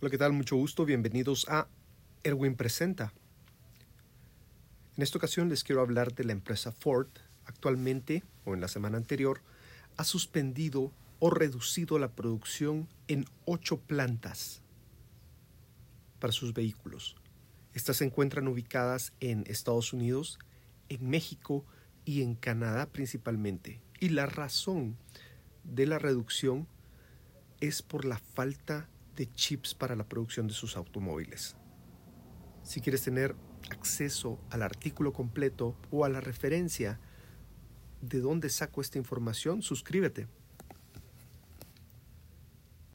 Hola, ¿qué tal? Mucho gusto. Bienvenidos a Erwin Presenta. En esta ocasión les quiero hablar de la empresa Ford. Actualmente, o en la semana anterior, ha suspendido o reducido la producción en ocho plantas para sus vehículos. Estas se encuentran ubicadas en Estados Unidos, en México y en Canadá principalmente. Y la razón de la reducción es por la falta de chips para la producción de sus automóviles. Si quieres tener acceso al artículo completo o a la referencia de dónde saco esta información, suscríbete